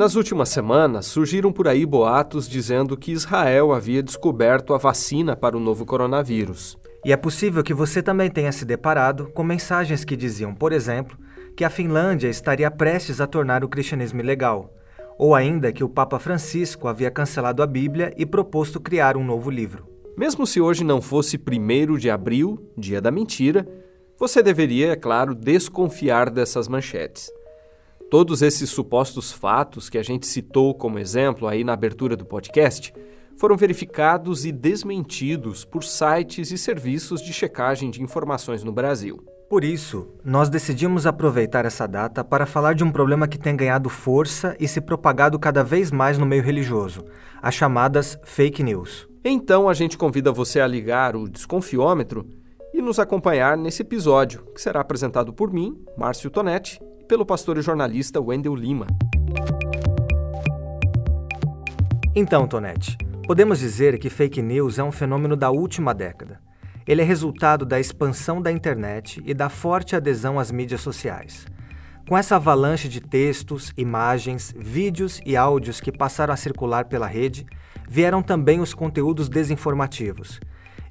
Nas últimas semanas, surgiram por aí boatos dizendo que Israel havia descoberto a vacina para o novo coronavírus. E é possível que você também tenha se deparado com mensagens que diziam, por exemplo, que a Finlândia estaria prestes a tornar o cristianismo ilegal, ou ainda que o Papa Francisco havia cancelado a Bíblia e proposto criar um novo livro. Mesmo se hoje não fosse 1 de abril, dia da mentira, você deveria, é claro, desconfiar dessas manchetes. Todos esses supostos fatos que a gente citou como exemplo aí na abertura do podcast foram verificados e desmentidos por sites e serviços de checagem de informações no Brasil. Por isso, nós decidimos aproveitar essa data para falar de um problema que tem ganhado força e se propagado cada vez mais no meio religioso: as chamadas fake news. Então a gente convida você a ligar o desconfiômetro e nos acompanhar nesse episódio, que será apresentado por mim, Márcio Tonetti, pelo pastor e jornalista Wendel Lima. Então, Tonete, podemos dizer que fake news é um fenômeno da última década. Ele é resultado da expansão da internet e da forte adesão às mídias sociais. Com essa avalanche de textos, imagens, vídeos e áudios que passaram a circular pela rede, vieram também os conteúdos desinformativos.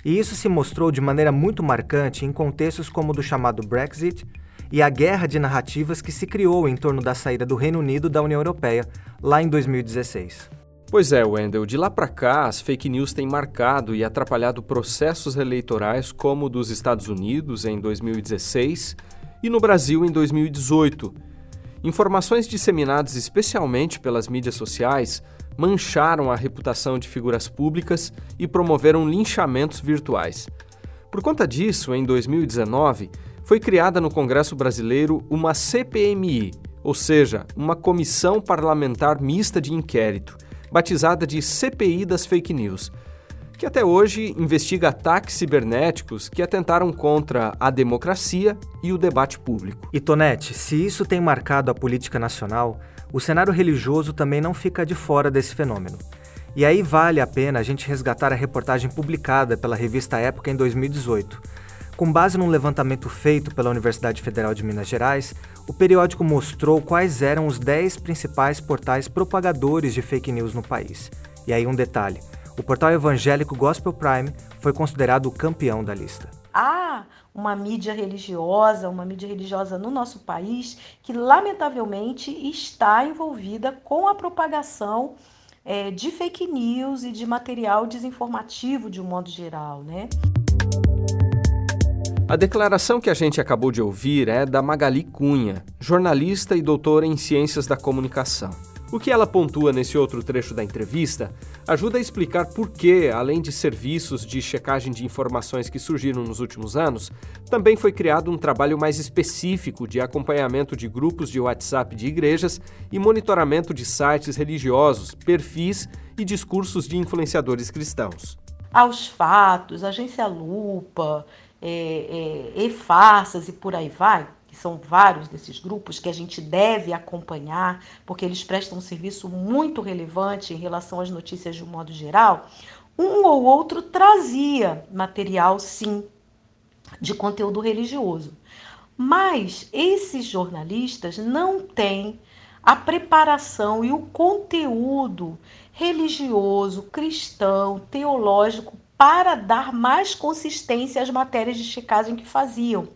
E isso se mostrou de maneira muito marcante em contextos como o do chamado Brexit, e a guerra de narrativas que se criou em torno da saída do Reino Unido da União Europeia, lá em 2016. Pois é, Wendel, de lá para cá, as fake news têm marcado e atrapalhado processos eleitorais como o dos Estados Unidos em 2016 e no Brasil em 2018. Informações disseminadas especialmente pelas mídias sociais mancharam a reputação de figuras públicas e promoveram linchamentos virtuais. Por conta disso, em 2019, foi criada no Congresso Brasileiro uma CPMI, ou seja, uma Comissão Parlamentar Mista de Inquérito, batizada de CPI das Fake News, que até hoje investiga ataques cibernéticos que atentaram contra a democracia e o debate público. E Tonete, se isso tem marcado a política nacional, o cenário religioso também não fica de fora desse fenômeno. E aí vale a pena a gente resgatar a reportagem publicada pela revista Época em 2018 com base num levantamento feito pela Universidade Federal de Minas Gerais, o periódico mostrou quais eram os 10 principais portais propagadores de fake news no país. E aí um detalhe: o portal evangélico Gospel Prime foi considerado o campeão da lista. Há uma mídia religiosa, uma mídia religiosa no nosso país que, lamentavelmente, está envolvida com a propagação é, de fake news e de material desinformativo de um modo geral, né? A declaração que a gente acabou de ouvir é da Magali Cunha, jornalista e doutora em Ciências da Comunicação. O que ela pontua nesse outro trecho da entrevista ajuda a explicar por que, além de serviços de checagem de informações que surgiram nos últimos anos, também foi criado um trabalho mais específico de acompanhamento de grupos de WhatsApp de igrejas e monitoramento de sites religiosos, perfis e discursos de influenciadores cristãos. Aos fatos, agência Lupa, é, é, e-farsas e por aí vai, que são vários desses grupos que a gente deve acompanhar, porque eles prestam um serviço muito relevante em relação às notícias de um modo geral, um ou outro trazia material, sim, de conteúdo religioso. Mas esses jornalistas não têm a preparação e o conteúdo religioso, cristão, teológico para dar mais consistência às matérias de checagem que faziam.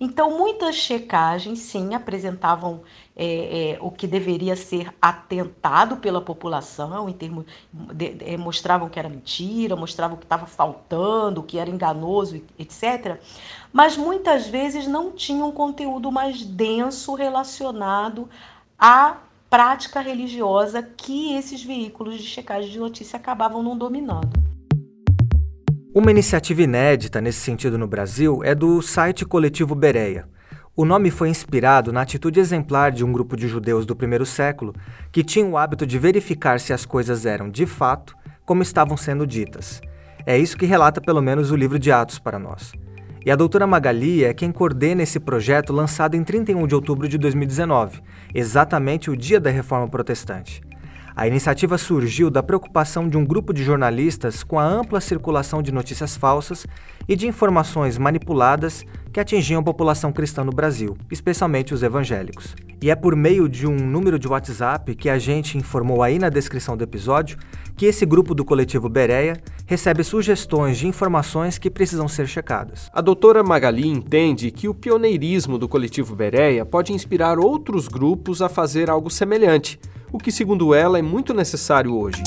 Então, muitas checagens, sim, apresentavam é, é, o que deveria ser atentado pela população, em termos de, de, mostravam que era mentira, mostravam que estava faltando, que era enganoso, etc. Mas muitas vezes não tinham conteúdo mais denso relacionado à prática religiosa que esses veículos de checagem de notícia acabavam não dominando. Uma iniciativa inédita nesse sentido no Brasil é do site coletivo Bereia. O nome foi inspirado na atitude exemplar de um grupo de judeus do primeiro século que tinha o hábito de verificar se as coisas eram de fato como estavam sendo ditas. É isso que relata pelo menos o livro de Atos para nós. E a doutora Magali é quem coordena esse projeto lançado em 31 de outubro de 2019, exatamente o dia da Reforma Protestante. A iniciativa surgiu da preocupação de um grupo de jornalistas com a ampla circulação de notícias falsas e de informações manipuladas que atingiam a população cristã no Brasil, especialmente os evangélicos. E é por meio de um número de WhatsApp que a gente informou aí na descrição do episódio que esse grupo do coletivo Bereia recebe sugestões de informações que precisam ser checadas. A doutora Magali entende que o pioneirismo do coletivo Bereia pode inspirar outros grupos a fazer algo semelhante o que, segundo ela, é muito necessário hoje.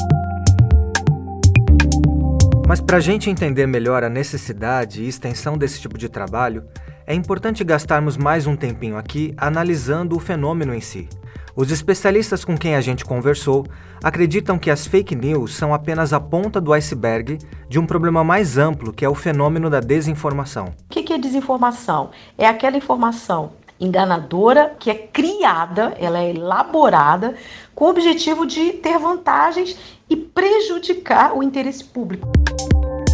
Mas para a gente entender melhor a necessidade e extensão desse tipo de trabalho, é importante gastarmos mais um tempinho aqui analisando o fenômeno em si. Os especialistas com quem a gente conversou acreditam que as fake news são apenas a ponta do iceberg de um problema mais amplo que é o fenômeno da desinformação. O que é desinformação? É aquela informação enganadora que é criada, ela é elaborada com o objetivo de ter vantagens e prejudicar o interesse público.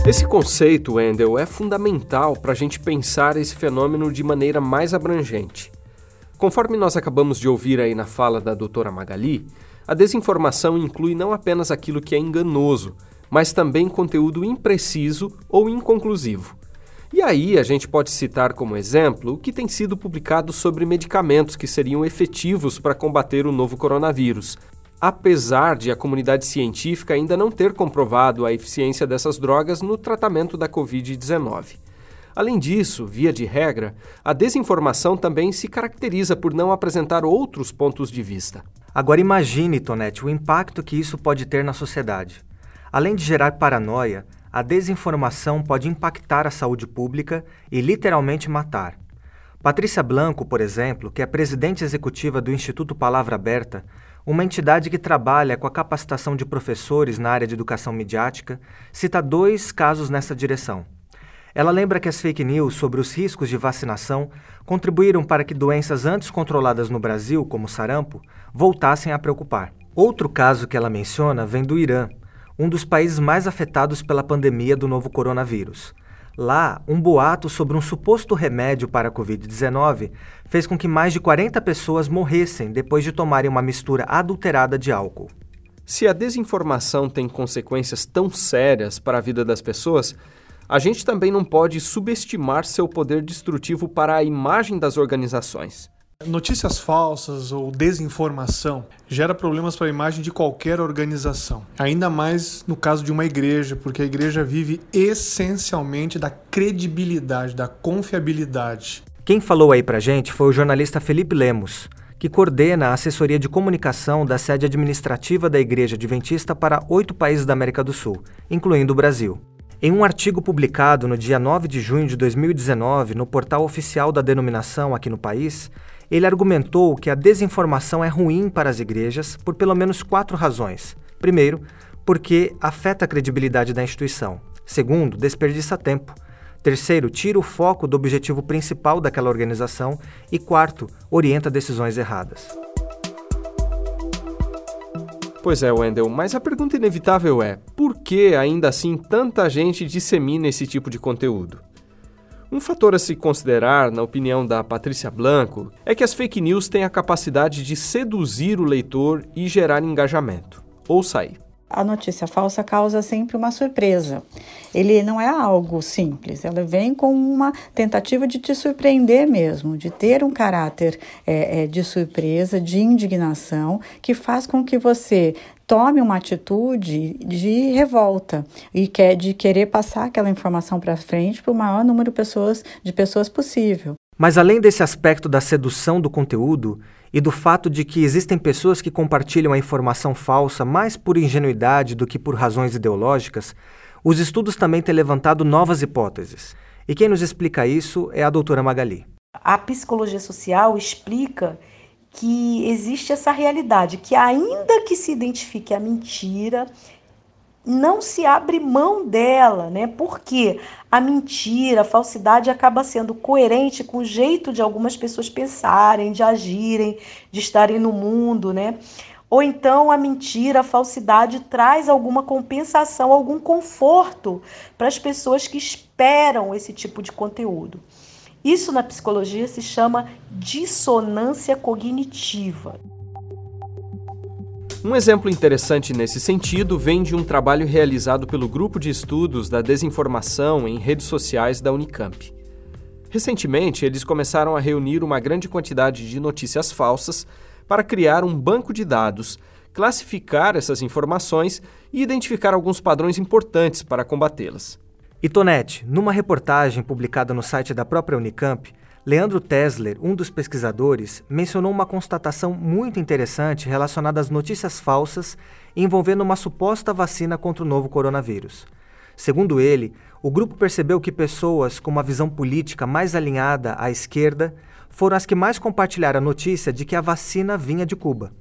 Esse conceito, Wendel, é fundamental para a gente pensar esse fenômeno de maneira mais abrangente. Conforme nós acabamos de ouvir aí na fala da doutora Magali, a desinformação inclui não apenas aquilo que é enganoso, mas também conteúdo impreciso ou inconclusivo. E aí a gente pode citar como exemplo o que tem sido publicado sobre medicamentos que seriam efetivos para combater o novo coronavírus, apesar de a comunidade científica ainda não ter comprovado a eficiência dessas drogas no tratamento da Covid-19. Além disso, via de regra, a desinformação também se caracteriza por não apresentar outros pontos de vista. Agora imagine, Tonete, o impacto que isso pode ter na sociedade. Além de gerar paranoia, a desinformação pode impactar a saúde pública e literalmente matar. Patrícia Blanco, por exemplo, que é presidente executiva do Instituto Palavra Aberta, uma entidade que trabalha com a capacitação de professores na área de educação midiática, cita dois casos nessa direção. Ela lembra que as fake news sobre os riscos de vacinação contribuíram para que doenças antes controladas no Brasil, como sarampo, voltassem a preocupar. Outro caso que ela menciona vem do Irã, um dos países mais afetados pela pandemia do novo coronavírus. Lá, um boato sobre um suposto remédio para a Covid-19 fez com que mais de 40 pessoas morressem depois de tomarem uma mistura adulterada de álcool. Se a desinformação tem consequências tão sérias para a vida das pessoas, a gente também não pode subestimar seu poder destrutivo para a imagem das organizações. Notícias falsas ou desinformação gera problemas para a imagem de qualquer organização. Ainda mais no caso de uma igreja, porque a igreja vive essencialmente da credibilidade, da confiabilidade. Quem falou aí pra gente foi o jornalista Felipe Lemos, que coordena a assessoria de comunicação da sede administrativa da Igreja Adventista para oito países da América do Sul, incluindo o Brasil. Em um artigo publicado no dia 9 de junho de 2019 no portal oficial da denominação aqui no país, ele argumentou que a desinformação é ruim para as igrejas por pelo menos quatro razões. Primeiro, porque afeta a credibilidade da instituição. Segundo, desperdiça tempo. Terceiro, tira o foco do objetivo principal daquela organização. E quarto, orienta decisões erradas. Pois é, Wendell, mas a pergunta inevitável é: por que ainda assim tanta gente dissemina esse tipo de conteúdo? Um fator a se considerar, na opinião da Patrícia Blanco, é que as fake news têm a capacidade de seduzir o leitor e gerar engajamento. Ou sair. A notícia falsa causa sempre uma surpresa. Ele não é algo simples, ela vem com uma tentativa de te surpreender mesmo, de ter um caráter é, é, de surpresa, de indignação, que faz com que você tome uma atitude de revolta e quer de querer passar aquela informação para frente para o maior número de pessoas, de pessoas possível. Mas além desse aspecto da sedução do conteúdo e do fato de que existem pessoas que compartilham a informação falsa mais por ingenuidade do que por razões ideológicas, os estudos também têm levantado novas hipóteses. E quem nos explica isso é a doutora Magali. A psicologia social explica que existe essa realidade, que ainda que se identifique a mentira, não se abre mão dela, né? Porque a mentira, a falsidade acaba sendo coerente com o jeito de algumas pessoas pensarem, de agirem, de estarem no mundo, né? Ou então a mentira, a falsidade traz alguma compensação, algum conforto para as pessoas que esperam esse tipo de conteúdo. Isso na psicologia se chama dissonância cognitiva. Um exemplo interessante nesse sentido vem de um trabalho realizado pelo Grupo de Estudos da Desinformação em Redes Sociais da Unicamp. Recentemente, eles começaram a reunir uma grande quantidade de notícias falsas para criar um banco de dados, classificar essas informações e identificar alguns padrões importantes para combatê-las. E Tonete, numa reportagem publicada no site da própria Unicamp, Leandro Tesler, um dos pesquisadores, mencionou uma constatação muito interessante relacionada às notícias falsas envolvendo uma suposta vacina contra o novo coronavírus. Segundo ele, o grupo percebeu que pessoas com uma visão política mais alinhada à esquerda foram as que mais compartilharam a notícia de que a vacina vinha de Cuba.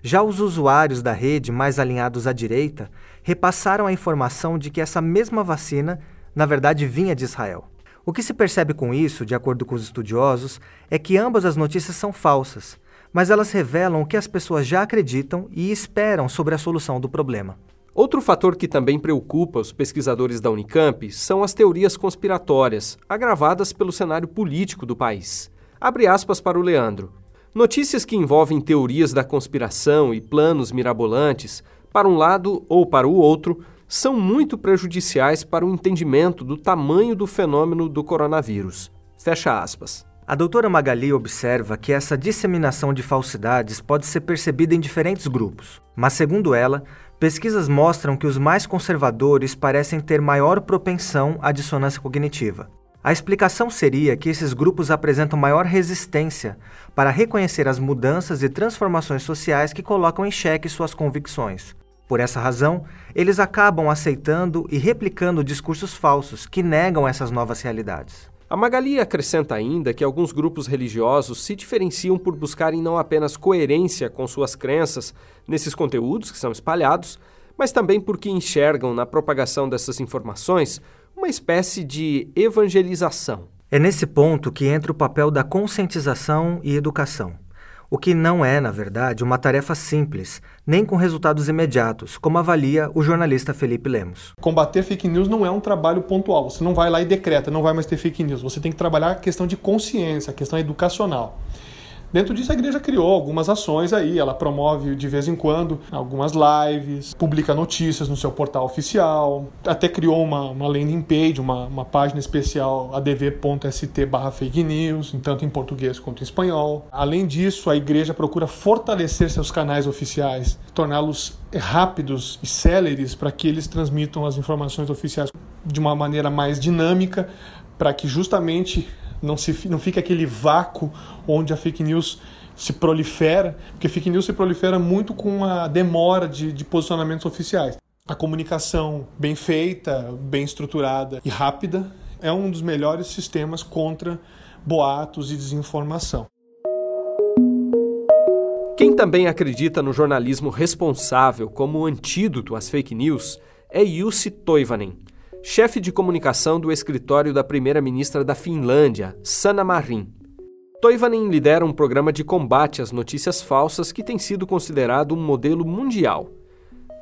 Já os usuários da rede mais alinhados à direita repassaram a informação de que essa mesma vacina, na verdade, vinha de Israel. O que se percebe com isso, de acordo com os estudiosos, é que ambas as notícias são falsas, mas elas revelam o que as pessoas já acreditam e esperam sobre a solução do problema. Outro fator que também preocupa os pesquisadores da Unicamp são as teorias conspiratórias, agravadas pelo cenário político do país. Abre aspas para o Leandro. Notícias que envolvem teorias da conspiração e planos mirabolantes, para um lado ou para o outro, são muito prejudiciais para o entendimento do tamanho do fenômeno do coronavírus. Fecha aspas. A doutora Magali observa que essa disseminação de falsidades pode ser percebida em diferentes grupos, mas, segundo ela, pesquisas mostram que os mais conservadores parecem ter maior propensão à dissonância cognitiva. A explicação seria que esses grupos apresentam maior resistência para reconhecer as mudanças e transformações sociais que colocam em xeque suas convicções. Por essa razão, eles acabam aceitando e replicando discursos falsos que negam essas novas realidades. A Magali acrescenta ainda que alguns grupos religiosos se diferenciam por buscarem não apenas coerência com suas crenças nesses conteúdos que são espalhados, mas também porque enxergam na propagação dessas informações uma espécie de evangelização. É nesse ponto que entra o papel da conscientização e educação o que não é, na verdade, uma tarefa simples, nem com resultados imediatos, como avalia o jornalista Felipe Lemos. Combater fake news não é um trabalho pontual. Você não vai lá e decreta, não vai mais ter fake news. Você tem que trabalhar a questão de consciência, a questão educacional. Dentro disso, a igreja criou algumas ações aí. Ela promove de vez em quando algumas lives, publica notícias no seu portal oficial, até criou uma, uma landing page, uma, uma página especial adv.st barra fake news, tanto em português quanto em espanhol. Além disso, a igreja procura fortalecer seus canais oficiais, torná-los rápidos e céleres para que eles transmitam as informações oficiais de uma maneira mais dinâmica, para que justamente não, se, não fica aquele vácuo onde a fake news se prolifera, porque fake news se prolifera muito com a demora de, de posicionamentos oficiais. A comunicação bem feita, bem estruturada e rápida é um dos melhores sistemas contra boatos e desinformação. Quem também acredita no jornalismo responsável como antídoto às fake news é Jussi Toivonen, chefe de comunicação do escritório da primeira-ministra da Finlândia, Sanna Marin. Toivonen lidera um programa de combate às notícias falsas que tem sido considerado um modelo mundial.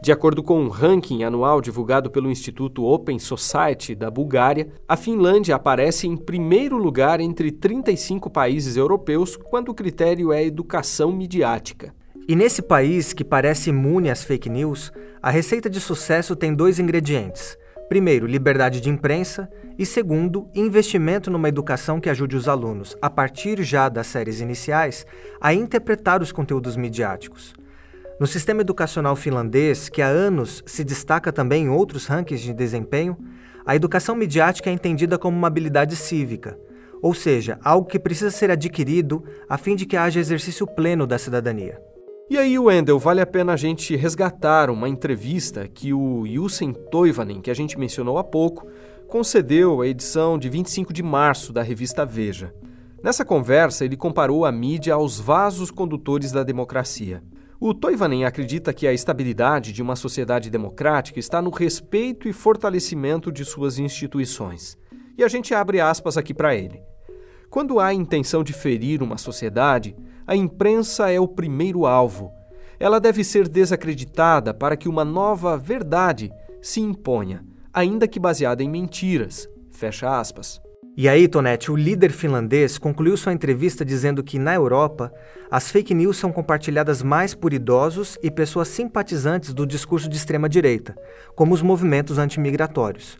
De acordo com um ranking anual divulgado pelo Instituto Open Society da Bulgária, a Finlândia aparece em primeiro lugar entre 35 países europeus quando o critério é educação midiática. E nesse país que parece imune às fake news, a receita de sucesso tem dois ingredientes: Primeiro, liberdade de imprensa e segundo, investimento numa educação que ajude os alunos, a partir já das séries iniciais, a interpretar os conteúdos midiáticos. No sistema educacional finlandês, que há anos se destaca também em outros rankings de desempenho, a educação midiática é entendida como uma habilidade cívica, ou seja, algo que precisa ser adquirido a fim de que haja exercício pleno da cidadania. E aí, Wendel, vale a pena a gente resgatar uma entrevista que o Yusen Toivonen, que a gente mencionou há pouco, concedeu à edição de 25 de março da revista Veja. Nessa conversa, ele comparou a mídia aos vasos condutores da democracia. O Toivonen acredita que a estabilidade de uma sociedade democrática está no respeito e fortalecimento de suas instituições. E a gente abre aspas aqui para ele. Quando há intenção de ferir uma sociedade, a imprensa é o primeiro alvo. Ela deve ser desacreditada para que uma nova verdade se imponha, ainda que baseada em mentiras. Fecha aspas. E aí, Tonete, o líder finlandês concluiu sua entrevista dizendo que, na Europa, as fake news são compartilhadas mais por idosos e pessoas simpatizantes do discurso de extrema-direita, como os movimentos antimigratórios.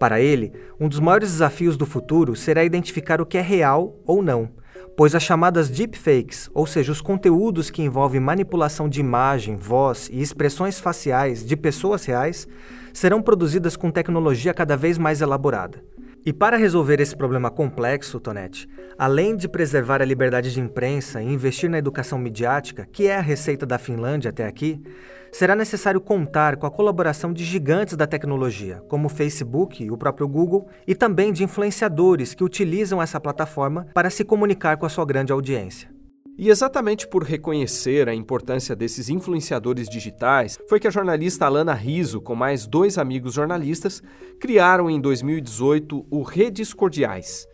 Para ele, um dos maiores desafios do futuro será identificar o que é real ou não, pois as chamadas deepfakes, ou seja, os conteúdos que envolvem manipulação de imagem, voz e expressões faciais de pessoas reais, serão produzidas com tecnologia cada vez mais elaborada. E para resolver esse problema complexo, Tonete, além de preservar a liberdade de imprensa e investir na educação midiática, que é a receita da Finlândia até aqui, será necessário contar com a colaboração de gigantes da tecnologia, como o Facebook e o próprio Google, e também de influenciadores que utilizam essa plataforma para se comunicar com a sua grande audiência. E exatamente por reconhecer a importância desses influenciadores digitais, foi que a jornalista Alana Riso, com mais dois amigos jornalistas, criaram em 2018 o Redes Cordiais.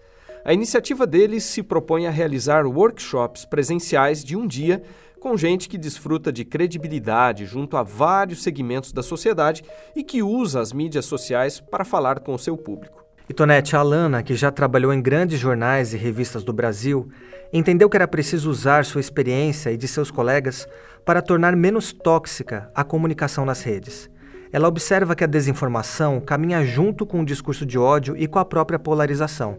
A iniciativa deles se propõe a realizar workshops presenciais de um dia com gente que desfruta de credibilidade junto a vários segmentos da sociedade e que usa as mídias sociais para falar com o seu público. E Tonete, a Alana, que já trabalhou em grandes jornais e revistas do Brasil, entendeu que era preciso usar sua experiência e de seus colegas para tornar menos tóxica a comunicação nas redes. Ela observa que a desinformação caminha junto com o discurso de ódio e com a própria polarização.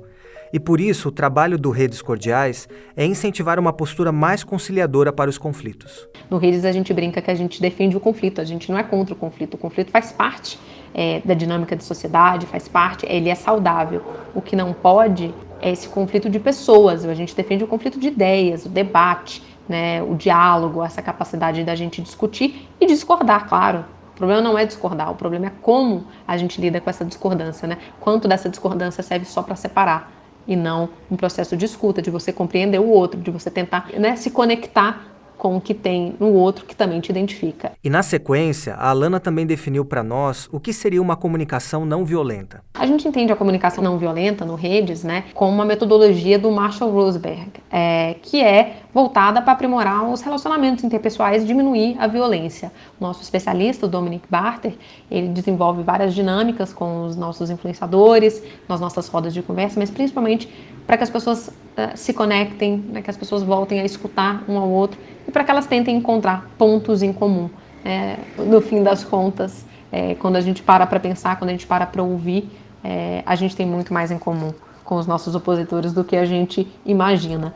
E por isso, o trabalho do Redes Cordiais é incentivar uma postura mais conciliadora para os conflitos. No Redes, a gente brinca que a gente defende o conflito, a gente não é contra o conflito, o conflito faz parte é, da dinâmica de sociedade, faz parte, ele é saudável. O que não pode é esse conflito de pessoas, a gente defende o conflito de ideias, o debate, né, o diálogo, essa capacidade da gente discutir e discordar, claro. O problema não é discordar, o problema é como a gente lida com essa discordância, né? Quanto dessa discordância serve só para separar e não um processo de escuta, de você compreender o outro, de você tentar né, se conectar com o que tem no outro que também te identifica. E na sequência, a Alana também definiu para nós o que seria uma comunicação não violenta. A gente entende a comunicação não violenta no redes, né, como uma metodologia do Marshall Rosenberg, é, que é voltada para aprimorar os relacionamentos interpessoais e diminuir a violência. O nosso especialista, o Dominic Barter, ele desenvolve várias dinâmicas com os nossos influenciadores, nas nossas rodas de conversa, mas principalmente para que as pessoas uh, se conectem, para que as pessoas voltem a escutar um ao outro e para que elas tentem encontrar pontos em comum. É, no fim das contas, é, quando a gente para para pensar, quando a gente para para ouvir, é, a gente tem muito mais em comum com os nossos opositores do que a gente imagina.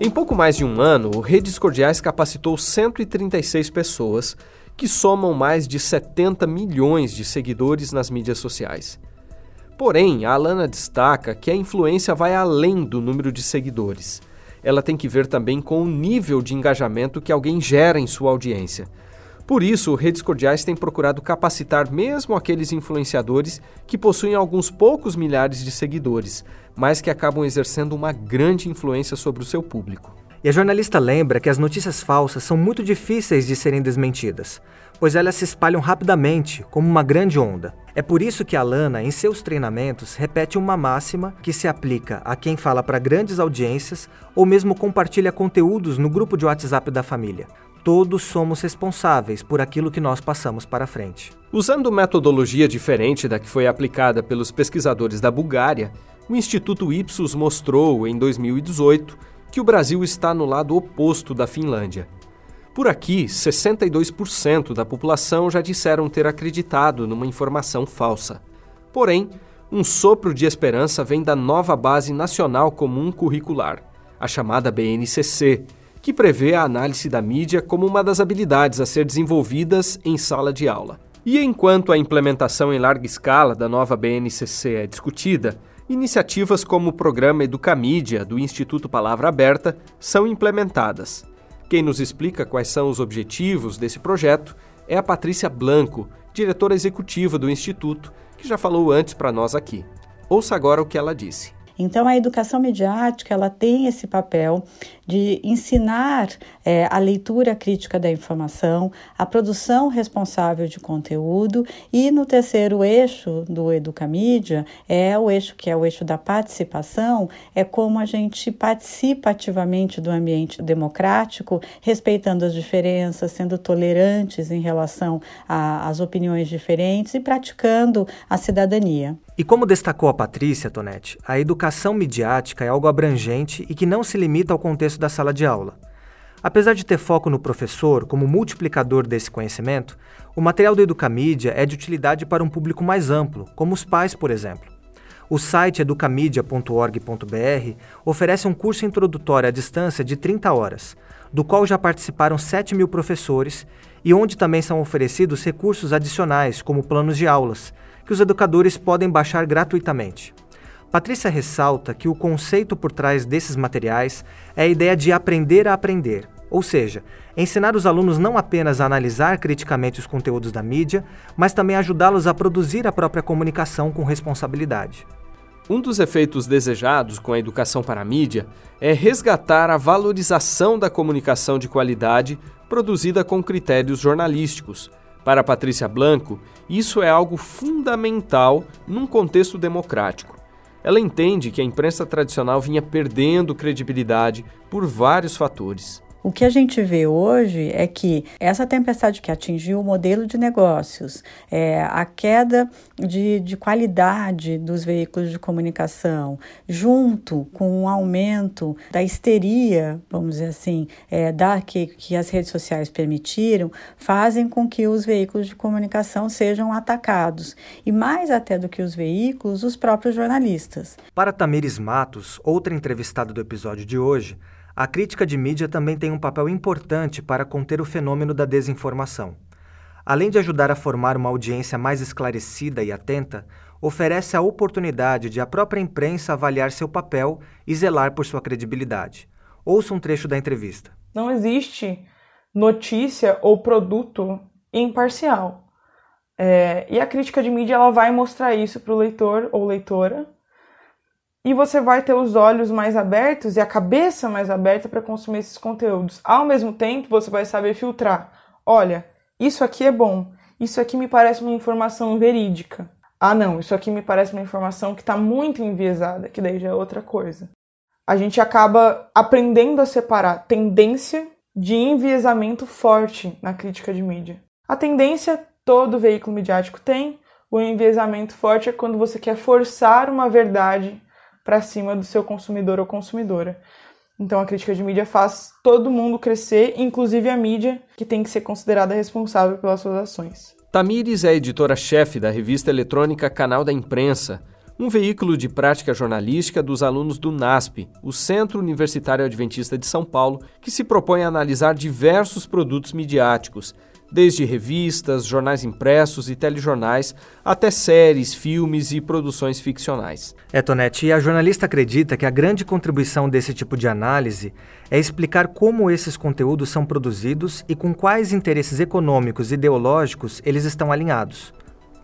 Em pouco mais de um ano, o Redes Cordiais capacitou 136 pessoas, que somam mais de 70 milhões de seguidores nas mídias sociais. Porém, a Alana destaca que a influência vai além do número de seguidores ela tem que ver também com o nível de engajamento que alguém gera em sua audiência. Por isso, Redes Cordiais tem procurado capacitar mesmo aqueles influenciadores que possuem alguns poucos milhares de seguidores, mas que acabam exercendo uma grande influência sobre o seu público. E a jornalista lembra que as notícias falsas são muito difíceis de serem desmentidas, pois elas se espalham rapidamente, como uma grande onda. É por isso que a Lana, em seus treinamentos, repete uma máxima que se aplica a quem fala para grandes audiências ou mesmo compartilha conteúdos no grupo de WhatsApp da família. Todos somos responsáveis por aquilo que nós passamos para frente. Usando metodologia diferente da que foi aplicada pelos pesquisadores da Bulgária, o Instituto Ipsos mostrou, em 2018, que o Brasil está no lado oposto da Finlândia. Por aqui, 62% da população já disseram ter acreditado numa informação falsa. Porém, um sopro de esperança vem da nova Base Nacional Comum Curricular, a chamada BNCC, que prevê a análise da mídia como uma das habilidades a ser desenvolvidas em sala de aula. E enquanto a implementação em larga escala da nova BNCC é discutida, iniciativas como o programa Educamídia do Instituto Palavra Aberta são implementadas. Quem nos explica quais são os objetivos desse projeto é a Patrícia Blanco, diretora executiva do Instituto, que já falou antes para nós aqui. Ouça agora o que ela disse. Então, a educação midiática ela tem esse papel de ensinar é, a leitura crítica da informação, a produção responsável de conteúdo e no terceiro eixo do Educamídia é o eixo que é o eixo da participação, é como a gente participa ativamente do ambiente democrático, respeitando as diferenças, sendo tolerantes em relação às opiniões diferentes e praticando a cidadania. E como destacou a Patrícia Tonetti, a educação midiática é algo abrangente e que não se limita ao contexto da sala de aula. Apesar de ter foco no professor como multiplicador desse conhecimento, o material do Educamídia é de utilidade para um público mais amplo, como os pais, por exemplo. O site educamidia.org.br oferece um curso introdutório à distância de 30 horas, do qual já participaram 7 mil professores e onde também são oferecidos recursos adicionais, como planos de aulas, que os educadores podem baixar gratuitamente. Patrícia ressalta que o conceito por trás desses materiais é a ideia de aprender a aprender, ou seja, ensinar os alunos não apenas a analisar criticamente os conteúdos da mídia, mas também ajudá-los a produzir a própria comunicação com responsabilidade. Um dos efeitos desejados com a educação para a mídia é resgatar a valorização da comunicação de qualidade produzida com critérios jornalísticos para Patrícia Blanco, isso é algo fundamental num contexto democrático. Ela entende que a imprensa tradicional vinha perdendo credibilidade por vários fatores. O que a gente vê hoje é que essa tempestade que atingiu o modelo de negócios, é, a queda de, de qualidade dos veículos de comunicação, junto com o aumento da histeria, vamos dizer assim, é, da, que, que as redes sociais permitiram, fazem com que os veículos de comunicação sejam atacados. E mais até do que os veículos, os próprios jornalistas. Para Tamires Matos, outra entrevistada do episódio de hoje, a crítica de mídia também tem um papel importante para conter o fenômeno da desinformação. Além de ajudar a formar uma audiência mais esclarecida e atenta, oferece a oportunidade de a própria imprensa avaliar seu papel e zelar por sua credibilidade. Ouça um trecho da entrevista. Não existe notícia ou produto imparcial. É, e a crítica de mídia ela vai mostrar isso para o leitor ou leitora e você vai ter os olhos mais abertos e a cabeça mais aberta para consumir esses conteúdos. Ao mesmo tempo, você vai saber filtrar. Olha, isso aqui é bom, isso aqui me parece uma informação verídica. Ah, não, isso aqui me parece uma informação que está muito enviesada, que daí já é outra coisa. A gente acaba aprendendo a separar tendência de enviesamento forte na crítica de mídia. A tendência todo veículo midiático tem, o enviesamento forte é quando você quer forçar uma verdade para cima do seu consumidor ou consumidora. Então a crítica de mídia faz todo mundo crescer, inclusive a mídia, que tem que ser considerada responsável pelas suas ações. Tamires é editora-chefe da revista eletrônica Canal da Imprensa, um veículo de prática jornalística dos alunos do NASP, o Centro Universitário Adventista de São Paulo, que se propõe a analisar diversos produtos midiáticos, desde revistas, jornais impressos e telejornais até séries, filmes e produções ficcionais. É, e a jornalista acredita que a grande contribuição desse tipo de análise é explicar como esses conteúdos são produzidos e com quais interesses econômicos e ideológicos eles estão alinhados.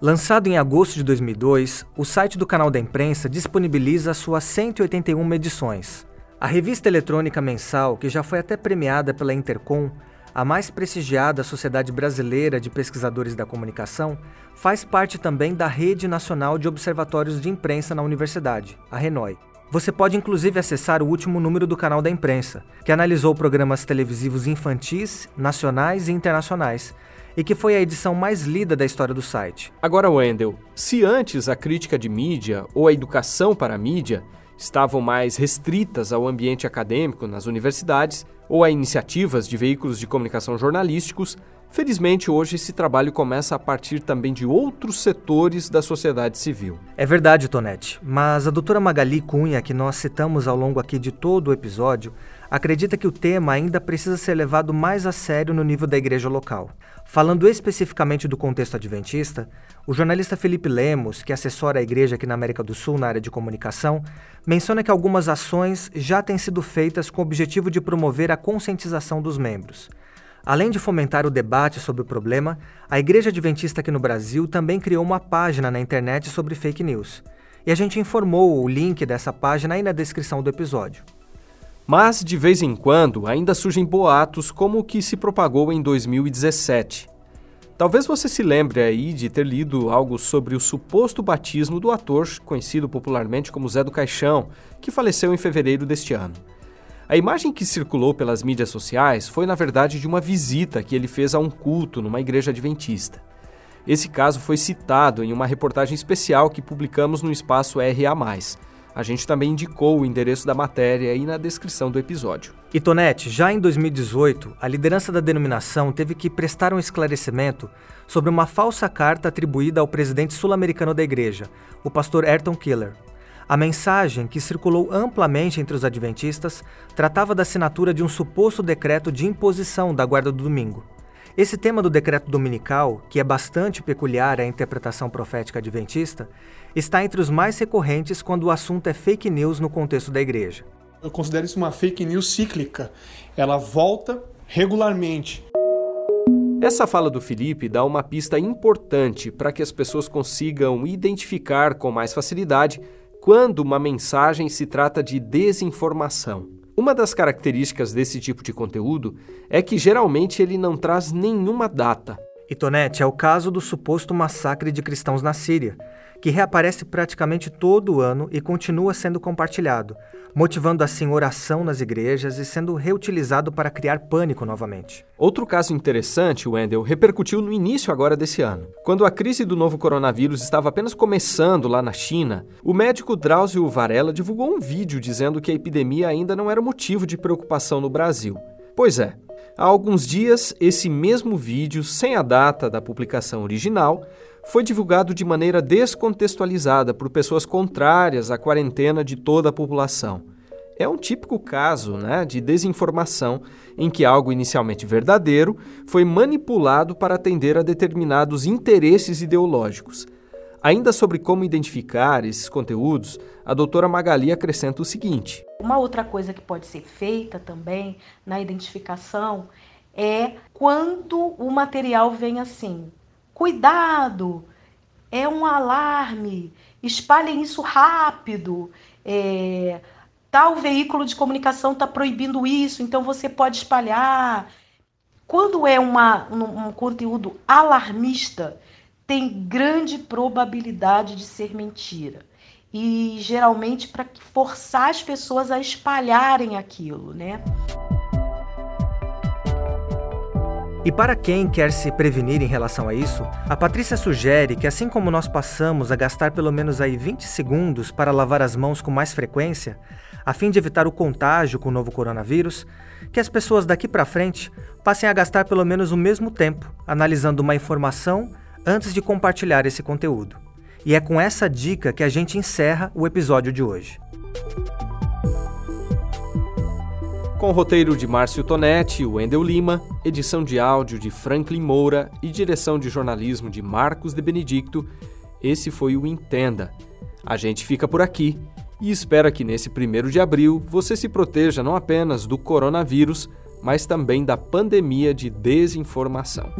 Lançado em agosto de 2002, o site do canal da imprensa disponibiliza suas 181 edições. A revista eletrônica mensal, que já foi até premiada pela Intercom, a mais prestigiada Sociedade Brasileira de Pesquisadores da Comunicação, faz parte também da Rede Nacional de Observatórios de Imprensa na Universidade, a RENOI. Você pode inclusive acessar o último número do canal da imprensa, que analisou programas televisivos infantis, nacionais e internacionais, e que foi a edição mais lida da história do site. Agora, Wendell, se antes a crítica de mídia ou a educação para a mídia estavam mais restritas ao ambiente acadêmico nas universidades ou a iniciativas de veículos de comunicação jornalísticos, felizmente hoje esse trabalho começa a partir também de outros setores da sociedade civil. É verdade, Tonete, mas a doutora Magali Cunha, que nós citamos ao longo aqui de todo o episódio, acredita que o tema ainda precisa ser levado mais a sério no nível da igreja local. Falando especificamente do contexto adventista, o jornalista Felipe Lemos, que assessora a igreja aqui na América do Sul na área de comunicação, menciona que algumas ações já têm sido feitas com o objetivo de promover a conscientização dos membros. Além de fomentar o debate sobre o problema, a Igreja Adventista aqui no Brasil também criou uma página na internet sobre fake news. E a gente informou o link dessa página aí na descrição do episódio. Mas, de vez em quando, ainda surgem boatos como o que se propagou em 2017. Talvez você se lembre aí de ter lido algo sobre o suposto batismo do ator, conhecido popularmente como Zé do Caixão, que faleceu em fevereiro deste ano. A imagem que circulou pelas mídias sociais foi, na verdade, de uma visita que ele fez a um culto numa igreja adventista. Esse caso foi citado em uma reportagem especial que publicamos no espaço RA. A gente também indicou o endereço da matéria aí na descrição do episódio. E Tonete, já em 2018, a liderança da denominação teve que prestar um esclarecimento sobre uma falsa carta atribuída ao presidente sul-americano da igreja, o pastor Ayrton Killer. A mensagem, que circulou amplamente entre os adventistas, tratava da assinatura de um suposto decreto de imposição da guarda do domingo. Esse tema do decreto dominical, que é bastante peculiar à interpretação profética adventista, está entre os mais recorrentes quando o assunto é fake news no contexto da igreja. Eu considero isso uma fake news cíclica. Ela volta regularmente. Essa fala do Felipe dá uma pista importante para que as pessoas consigam identificar com mais facilidade quando uma mensagem se trata de desinformação. Uma das características desse tipo de conteúdo é que geralmente ele não traz nenhuma data. E Tonete, é o caso do suposto massacre de cristãos na Síria, que reaparece praticamente todo ano e continua sendo compartilhado, motivando assim oração nas igrejas e sendo reutilizado para criar pânico novamente. Outro caso interessante, Wendell, repercutiu no início agora desse ano. Quando a crise do novo coronavírus estava apenas começando lá na China, o médico Drauzio Varela divulgou um vídeo dizendo que a epidemia ainda não era motivo de preocupação no Brasil. Pois é, há alguns dias, esse mesmo vídeo, sem a data da publicação original, foi divulgado de maneira descontextualizada por pessoas contrárias à quarentena de toda a população. É um típico caso né, de desinformação em que algo inicialmente verdadeiro foi manipulado para atender a determinados interesses ideológicos. Ainda sobre como identificar esses conteúdos, a doutora Magali acrescenta o seguinte: Uma outra coisa que pode ser feita também na identificação é quando o material vem assim, Cuidado! É um alarme. Espalhem isso rápido. É, tal veículo de comunicação está proibindo isso, então você pode espalhar. Quando é uma, um, um conteúdo alarmista, tem grande probabilidade de ser mentira. E geralmente para forçar as pessoas a espalharem aquilo, né? E para quem quer se prevenir em relação a isso, a Patrícia sugere que assim como nós passamos a gastar pelo menos aí 20 segundos para lavar as mãos com mais frequência, a fim de evitar o contágio com o novo coronavírus, que as pessoas daqui para frente passem a gastar pelo menos o mesmo tempo analisando uma informação antes de compartilhar esse conteúdo. E é com essa dica que a gente encerra o episódio de hoje. Com o roteiro de Márcio Tonetti, Wendel Lima, edição de áudio de Franklin Moura e direção de jornalismo de Marcos de Benedicto, esse foi o Entenda. A gente fica por aqui e espera que nesse primeiro de abril você se proteja não apenas do coronavírus, mas também da pandemia de desinformação.